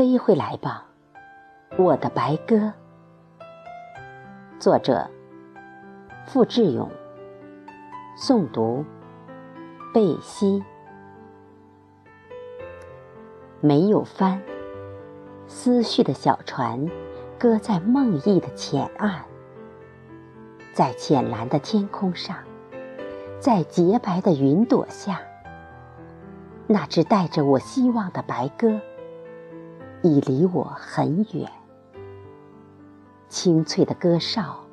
飞回来吧，我的白鸽。作者：付志勇。诵读：贝西。没有帆，思绪的小船搁在梦呓的浅岸，在浅蓝的天空上，在洁白的云朵下，那只带着我希望的白鸽。已离我很远，清脆的歌哨，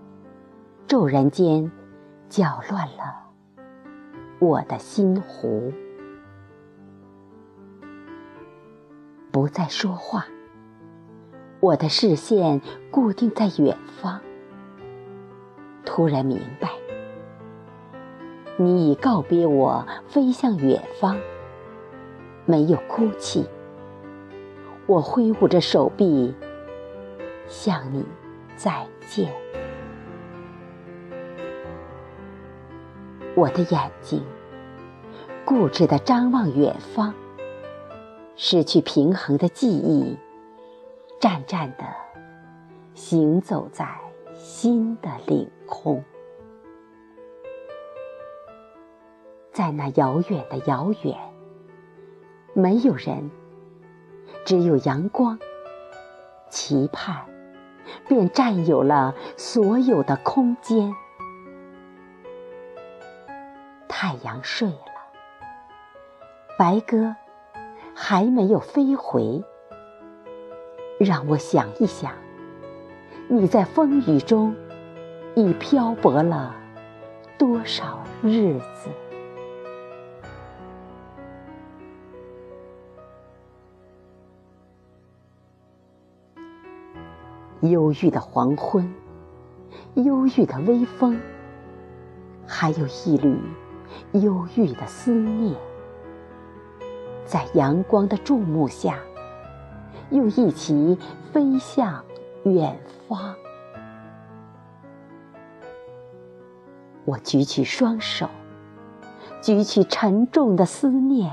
骤然间搅乱了我的心湖。不再说话，我的视线固定在远方。突然明白，你已告别我，飞向远方，没有哭泣。我挥舞着手臂，向你再见。我的眼睛固执地张望远方，失去平衡的记忆，战战地行走在新的领空，在那遥远的遥远，没有人。只有阳光，期盼，便占有了所有的空间。太阳睡了，白鸽还没有飞回。让我想一想，你在风雨中已漂泊了多少日子？忧郁的黄昏，忧郁的微风，还有一缕忧郁的思念，在阳光的注目下，又一起飞向远方。我举起双手，举起沉重的思念。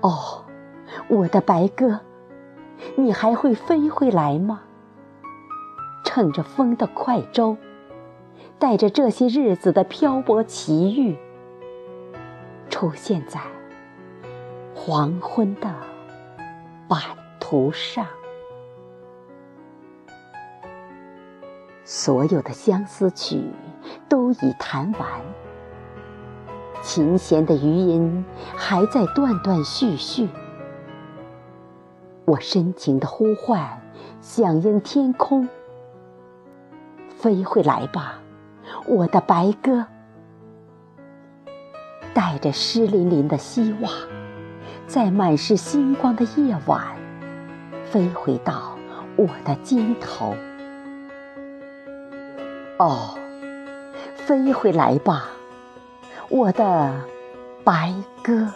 哦，我的白鸽。你还会飞回来吗？乘着风的快舟，带着这些日子的漂泊奇遇，出现在黄昏的版图上。所有的相思曲都已弹完，琴弦的余音还在断断续续。我深情的呼唤，响应天空，飞回来吧，我的白鸽，带着湿淋淋的希望，在满是星光的夜晚，飞回到我的肩头。哦，飞回来吧，我的白鸽。